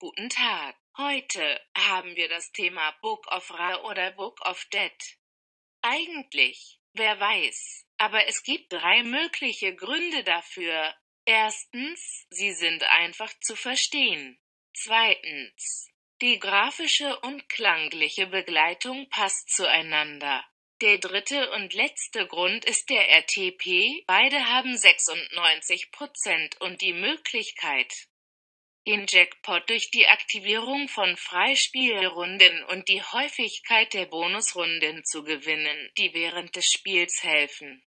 Guten Tag. Heute haben wir das Thema Book of Ra oder Book of Dead. Eigentlich, wer weiß, aber es gibt drei mögliche Gründe dafür. Erstens, sie sind einfach zu verstehen. Zweitens, die grafische und klangliche Begleitung passt zueinander. Der dritte und letzte Grund ist der RTP, beide haben 96% und die Möglichkeit, den Jackpot durch die Aktivierung von Freispielrunden und die Häufigkeit der Bonusrunden zu gewinnen, die während des Spiels helfen.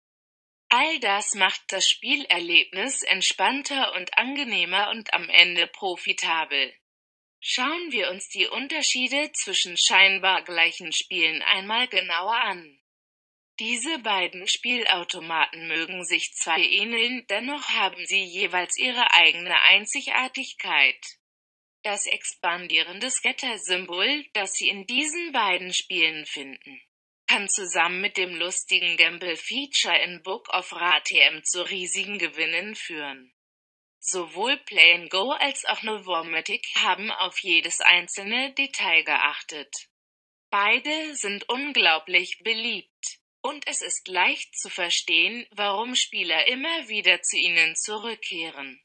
All das macht das Spielerlebnis entspannter und angenehmer und am Ende profitabel. Schauen wir uns die Unterschiede zwischen scheinbar gleichen Spielen einmal genauer an. Diese beiden Spielautomaten mögen sich zwar ähneln, dennoch haben sie jeweils ihre eigene Einzigartigkeit. Das expandierende Scatter-Symbol, das Sie in diesen beiden Spielen finden, kann zusammen mit dem lustigen Gamble-Feature in Book of Ra TM zu riesigen Gewinnen führen. Sowohl Play Go als auch Novomatic haben auf jedes einzelne Detail geachtet. Beide sind unglaublich beliebt und es ist leicht zu verstehen, warum Spieler immer wieder zu ihnen zurückkehren.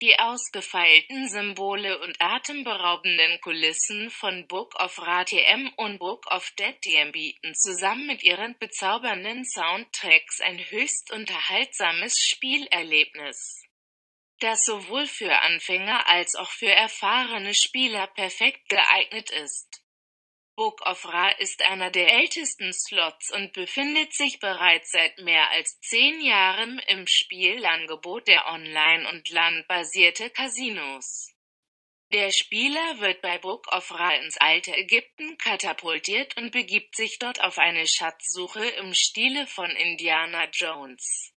Die ausgefeilten Symbole und atemberaubenden Kulissen von Book of Ra TM und Book of Dead TM bieten zusammen mit ihren bezaubernden Soundtracks ein höchst unterhaltsames Spielerlebnis, das sowohl für Anfänger als auch für erfahrene Spieler perfekt geeignet ist. Book of Ra ist einer der ältesten Slots und befindet sich bereits seit mehr als zehn Jahren im Spielangebot der Online- und landbasierte Casinos. Der Spieler wird bei Book of Ra ins alte Ägypten katapultiert und begibt sich dort auf eine Schatzsuche im Stile von Indiana Jones.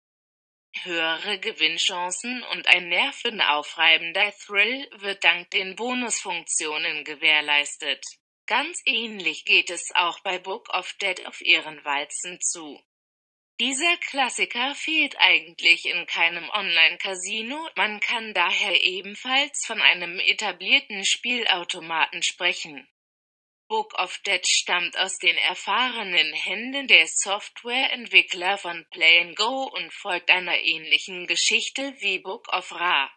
Höhere Gewinnchancen und ein nervenaufreibender Thrill wird dank den Bonusfunktionen gewährleistet. Ganz ähnlich geht es auch bei Book of Dead auf ihren Walzen zu. Dieser Klassiker fehlt eigentlich in keinem Online-Casino, man kann daher ebenfalls von einem etablierten Spielautomaten sprechen. Book of Dead stammt aus den erfahrenen Händen der Softwareentwickler von Play Go und folgt einer ähnlichen Geschichte wie Book of Ra.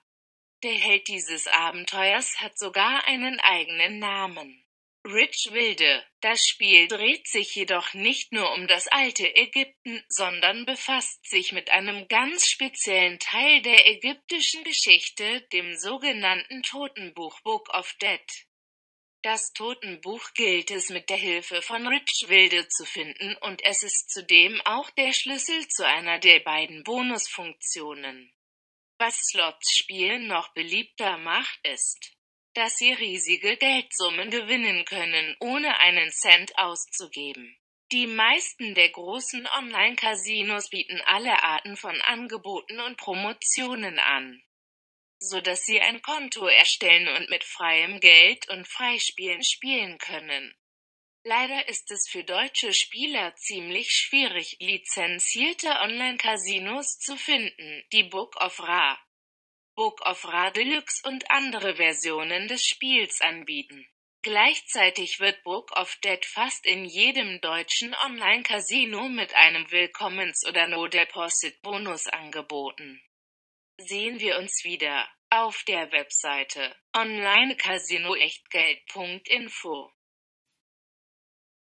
Der Held dieses Abenteuers hat sogar einen eigenen Namen. Rich Wilde. Das Spiel dreht sich jedoch nicht nur um das alte Ägypten, sondern befasst sich mit einem ganz speziellen Teil der ägyptischen Geschichte, dem sogenannten Totenbuch Book of Dead. Das Totenbuch gilt es mit der Hilfe von Rich Wilde zu finden und es ist zudem auch der Schlüssel zu einer der beiden Bonusfunktionen. Was Slots Spielen noch beliebter macht ist, dass sie riesige Geldsummen gewinnen können, ohne einen Cent auszugeben. Die meisten der großen Online-Casinos bieten alle Arten von Angeboten und Promotionen an, so dass Sie ein Konto erstellen und mit freiem Geld und Freispielen spielen können. Leider ist es für deutsche Spieler ziemlich schwierig, lizenzierte Online-Casinos zu finden, die Book of Ra Book of Ra und andere Versionen des Spiels anbieten. Gleichzeitig wird Book of Dead fast in jedem deutschen Online-Casino mit einem Willkommens- oder No-Deposit-Bonus angeboten. Sehen wir uns wieder auf der Webseite onlinecasinoechtgeld.info